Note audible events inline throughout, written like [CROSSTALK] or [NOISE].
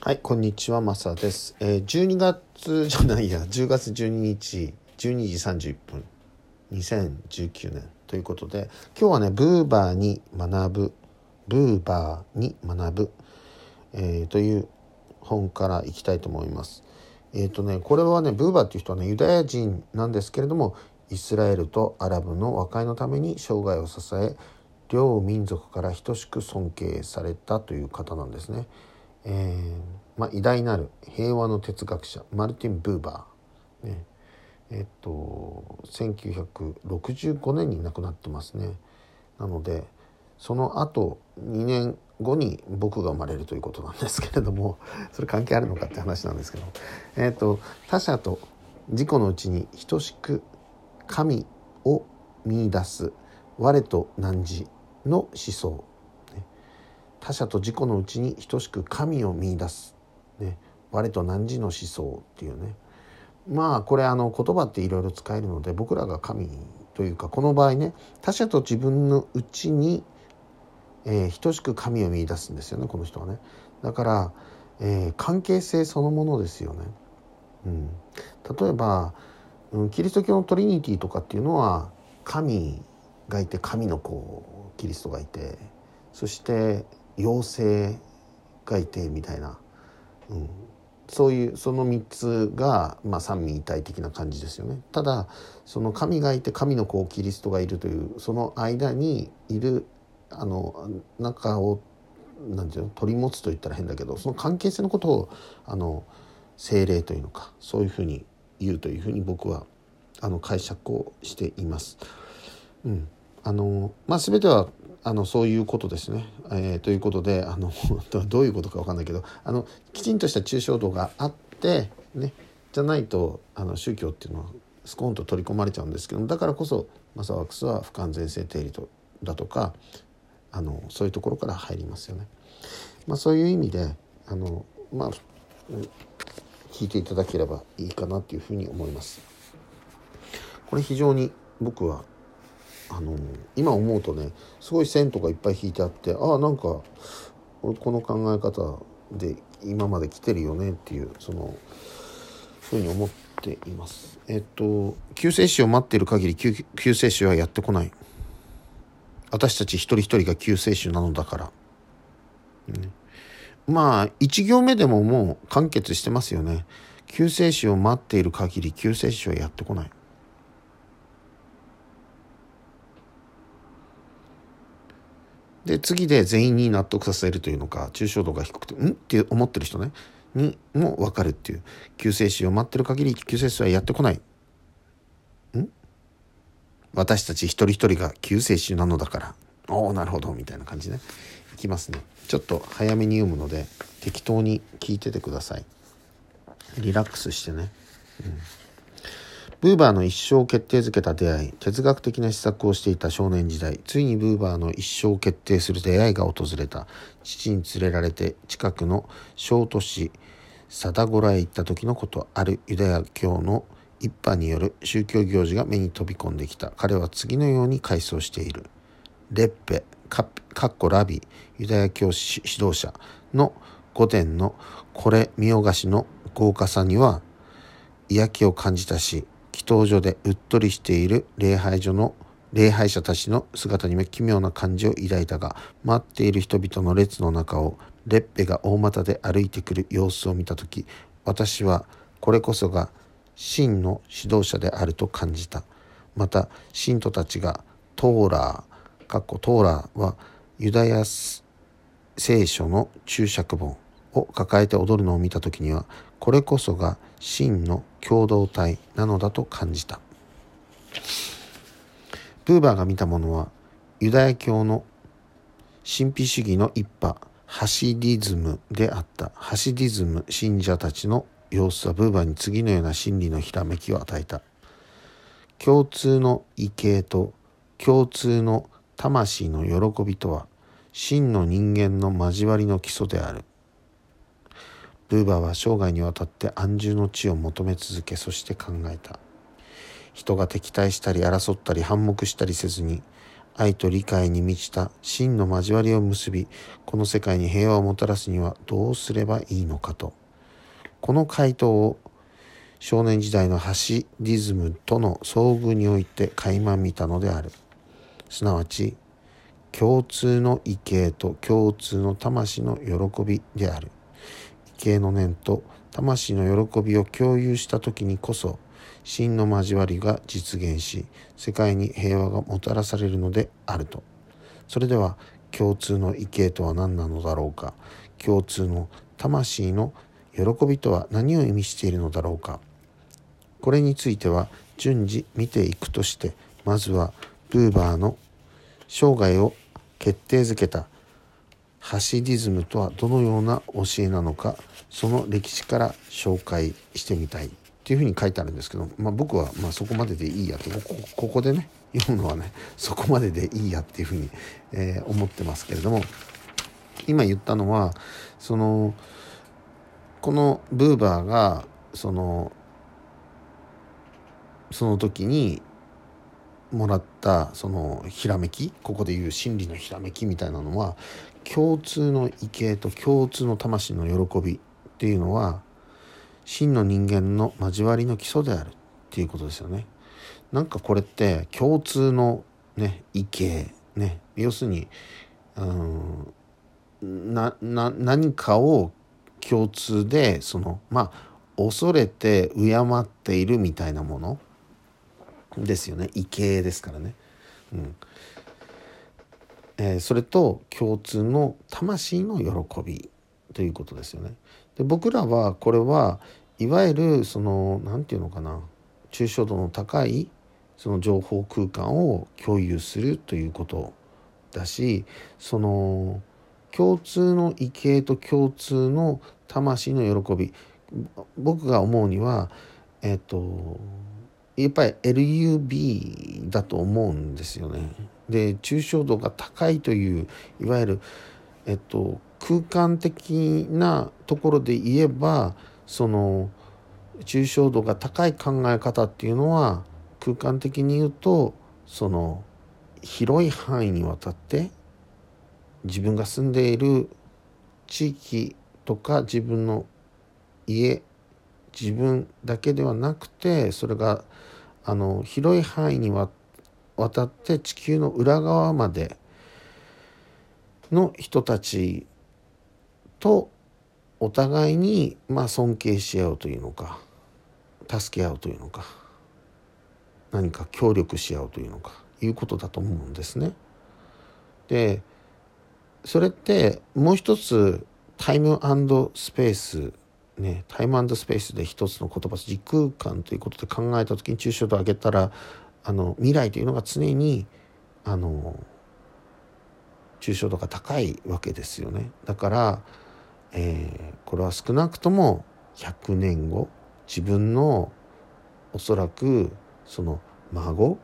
はい、こんにちは、マサです。えー、12月じゃないや、10月12日、12時31分、2019年ということで、今日はね、ブーバーに学ぶ、ブーバーに学ぶ、えーという本からいきたいと思います。えっ、とね、これはね、ブーバーっていう人はね、ユダヤ人なんですけれども、イスラエルとアラブの和解のために生涯を支え、両民族から等しく尊敬されたという方なんですね。えーまあ、偉大なる平和の哲学者マルティン・ブーバー、ね、えっと1965年に亡くなってますね。なのでその後2年後に僕が生まれるということなんですけれどもそれ関係あるのかって話なんですけど、えっと他者と自己のうちに等しく神を見出す我と汝の思想。他者と自己のうちに等しく神を見出す、ね、我と汝の思想っていうね。まあこれあの言葉っていろいろ使えるので僕らが神というかこの場合ね他者と自分のうちに、えー、等しく神を見出すんですよねこの人はね。だから、えー、関係性そのものですよね、うん、例えば、うん、キリスト教のトリニティとかっていうのは神がいて神の子キリストがいてそして妖精がいてみたいな、うん、そういうその3つが、まあ、三位一体的な感じですよね。ただその神がいて神の子キリストがいるというその間にいるあの中をなんていうの取り持つと言ったら変だけどその関係性のことをあの精霊というのかそういうふうに言うというふうに僕はあの解釈をしています。うんあのまあ、全てはあのそういうことですね。えー、ということであの [LAUGHS] どういうことか分かんないけどあのきちんとした抽象度があってねじゃないとあの宗教っていうのはスコーンと取り込まれちゃうんですけどだからこそマサワックスは不完全性定理とだとかあのそういうところから入りますよね。まあ、そういう意味であの、まあ、聞いていただければいいかなというふうに思います。これ非常に僕はあの今思うとねすごい線とかいっぱい引いてあってああなんか俺この考え方で今まで来てるよねっていうそのふうに思っています。えっと救世主を待っている限り救救世主はやってこない。私たち一人一人が救世主なのだから。ね、まあ一行目でももう完結してますよね。救世主を待っている限り救世主はやってこない。で次で全員に納得させるというのか抽象度が低くて「ん?」って思ってる人ね。にも分かるっていう。救世主を待ってる限り救世主はやってこない。ん？私たち一人一人が救世主なのだから。おおなるほど。みたいな感じね。いきますね。ちょっと早めに読むので適当に聞いててください。リラックスしてね、うん。ブーバーの一生を決定づけた出会い哲学的な施策をしていた少年時代ついにブーバーの一生を決定する出会いが訪れた。父に連れられて近くの小都市サダゴラへ行った時のことある。ユダヤ教の一派による宗教行事が目に飛び込んできた。彼は次のように回想している。レッペカッコラビユダヤ教指導者の御殿のこれ見よがしの豪華さには嫌気を感じたし祈祷所でうっとりしている礼拝所の礼拝者たちの姿にも奇妙な感じを抱いたが待っている人々の列の中をレッペが大股で歩いてくる様子を見た時私はこれこそが真の指導者であると感じた。また信徒たちがトーラーかっこトーラーはユダヤ聖書の注釈本を抱えて踊るのを見た時にはこれこそが真の共同体なのだと感じた。ブーバーが見たものはユダヤ教の神秘主義の一派ハシディズムであった。ハシディズム信者たちの様子はブーバーに次のような真理のひらめきを与えた。共通の畏敬と共通の魂の喜びとは真の人間の交わりの基礎である。ブーバーは生涯にわたって安住の地を求め続けそして考えた。人が敵対したり争ったり反目したりせずに愛と理解に満ちた真の交わりを結びこの世界に平和をもたらすにはどうすればいいのかと。この回答を少年時代のハシディズムとの遭遇において垣間見たのである。すなわち共通の異形と共通の魂の喜びである。異形の念と魂の喜びを共有した時にこそ真の交わりが実現し世界に平和がもたらされるのであると。それでは共通の異形とは何なのだろうか。共通の魂の喜びとは何を意味しているのだろうか。これについては順次見ていくとしてまずはブーバーの生涯を決定づけたハシディズムとはどのような教えなのかその歴史から紹介してみたいっていうふうに書いてあるんですけど、まあ、僕はまあそこまででいいやとこここでね読むのはねそこまででいいやっていうふうに、えー、思ってますけれども今言ったのはそのこのブーバーがそのその時にもらったそのひらめきここでいう真理のひらめきみたいなのは共通の異形と共通の魂の喜びっていうのは真の人間の交わりの基礎であるっていうことですよね。なんかこれって共通のね異形ね要するにうんなな何かを共通でそのまあ恐れて敬っているみたいなものですよね異形ですからね。うんえ、それと共通の魂の喜びということですよね。で僕らはこれはいわゆるその何て言うのかな抽象度の高いその情報空間を共有するということだしその共通の異形と共通の魂の喜び僕が思うにはえっとやっぱり LUB だと思うんですよね。で抽象度が高いといういわゆる、えっと、空間的なところで言えばその抽象度が高い考え方っていうのは空間的に言うとその広い範囲にわたって自分が住んでいる地域とか自分の家自分だけではなくてそれがあの広い範囲にわたって地球の裏側までの人たちとお互いにまあ尊敬し合うというのか助け合うというのか何か協力し合うというのかいうことだと思うんですね。でそれってもう一つタイムスペースね、タイムスペースで一つの言葉時空間ということで考えた時に抽象度を上げたらあの未来というのが常にあの抽象度が高いわけですよね。だから、えー、これは少なくとも100年後自分のおそらくその孫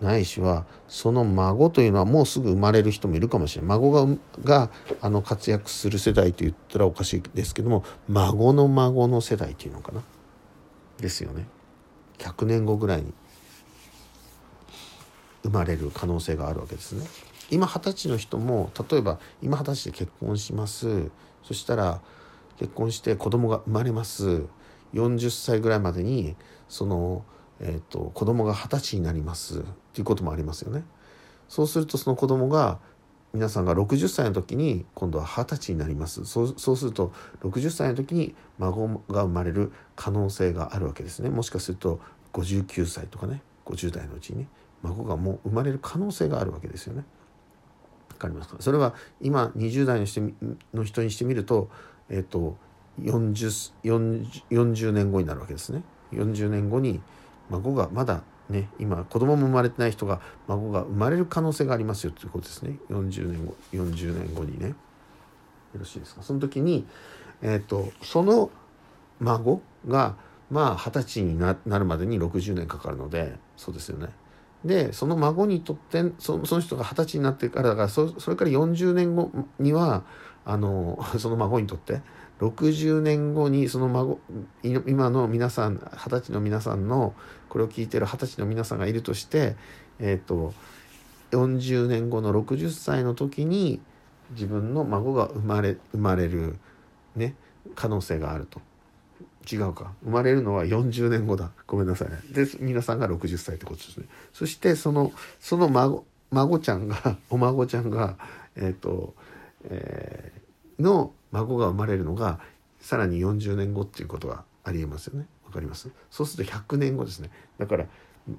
ないしはその孫というのはもうすぐ生まれる人もいるかもしれない。孫ががあの活躍する世代と言ったらおかしいですけども孫の孫の世代というのかな？ですよね。100年後ぐらいに生まれる可能性があるわけですね。今二十歳の人も例えば今二十歳で結婚します。そしたら結婚して子供が生まれます。40歳ぐらいまでにそのえーと、子供が二十歳になります。っていうこともありますよね。そうするとその子供が皆さんが60歳の時に今度は二十歳になります。そうそうすると60歳の時に孫が生まれる可能性があるわけですね。もしかすると59歳とかね。50代のうちに。ね孫がもう生まれる可能性があるわけですよね。わかりますか？それは今20代の人の人にしてみると,、えーと、40, 40, 40年後になるわけですね。40年後に孫がまだね今子供も生まれてない人が孫が生まれる可能性がありますよということですね40年後40年後にねよろしいですか？その時に、えーと、その孫がまあ二十歳になるまでに60年かかるのでそうですよね。でその孫にとってそその人が二十歳になってからだからそそれから40年後にはあの [LAUGHS] その孫にとって60年後にその孫今の皆さん二十歳の皆さんのこれを聞いてる二十歳の皆さんがいるとして、えーと、40年後の60歳の時に自分の孫が生まれ生まれるね可能性があると。違うか。生まれるのは40年後だ。ごめんなさいで皆さんが60歳ってことですね。そしてそのその孫孫ちゃんが [LAUGHS] お孫ちゃんがえっ、ー、と、えー、の孫が生まれるのがさらに40年後っていうことがありえますよね。わかります？そうすると100年後ですね。だから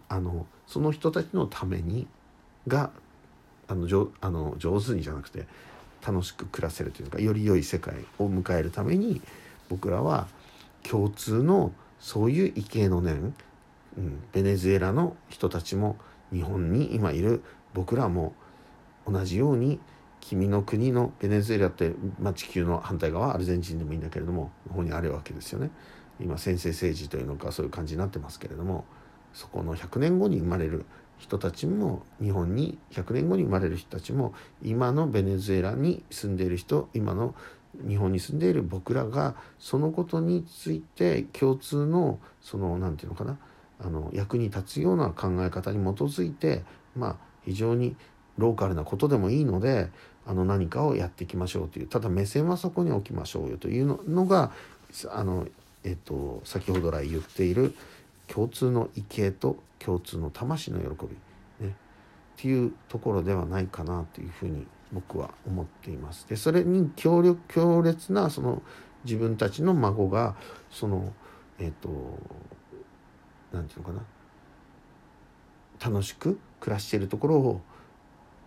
あのその人たちのためにがあの上あの上手にじゃなくて楽しく暮らせるというかより良い世界を迎えるために僕らは共通のそういう畏敬の念、うん、ベネズエラの人たちも日本に今いる僕らも同じように君の国のベネズエラって、まあ、地球の反対側アルゼンチンでもいいんだけれどもここにあるわけですよね。今先制政治というのかそういう感じになってますけれどもそこの100年後に生まれる人たちも日本に100年後に生まれる人たちも今のベネズエラに住んでいる人今の日本に住んでいる僕らがそのことについて共通のその何て言うのかなあの役に立つような考え方に基づいてまあ非常にローカルなことでもいいのであの何かをやっていきましょうというただ目線はそこに置きましょうよというのがあの、えっと、先ほど来言っている共通の畏敬と共通の魂の喜び、ね、っていうところではないかなというふうに僕は思っています。でそれに強力強烈なその自分たちの孫がそのえっ、と何て言うのかな楽しく暮らしているところを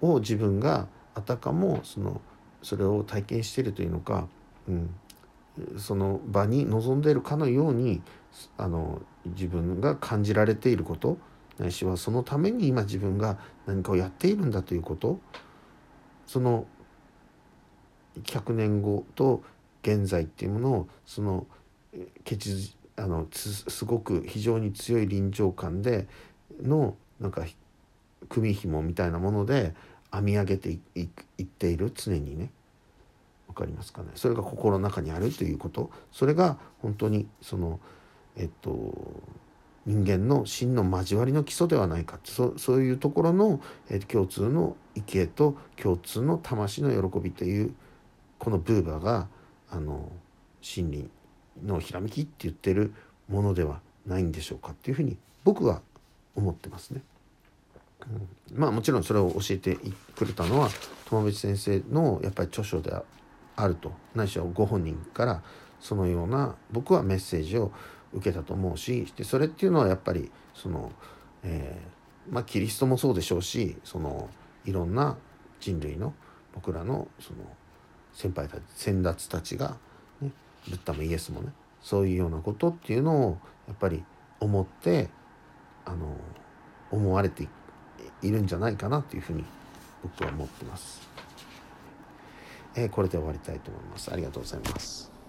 を自分があたかもそのそれを体験しているというのか、うん、その場に臨んでいるかのようにあの自分が感じられていることないしはそのために今自分が何かをやっているんだということその100年後と現在っていうものをその血あのすごく非常に強い臨場感でのなんか組紐みたいなもので編み上げていっている常にね。分かりますかね？それが心の中にあるということ。それが本当にそのえっと人間の真の交わりの基礎ではないかそそういうところの、え共通の畏敬と共通の魂の喜びというこのブーバーがあの真理のひらめきって言ってるものではないんでしょうかっていうふうに僕は思ってますね。うん、まあもちろんそれを教えてくれたのは友淵先生のやっぱり著書であるとないしはご本人からそのような僕はメッセージを受けたと思うしでそれっていうのはやっぱりその、えー、まあキリストもそうでしょうしそのいろんな人類の僕らのその先輩たち先達たちが、ね、ブッダもイエスもねそういうようなことっていうのをやっぱり思ってあの思われているんじゃないかなというふうに僕は思ってます。えー、これで終わりたいと思います。ありがとうございます。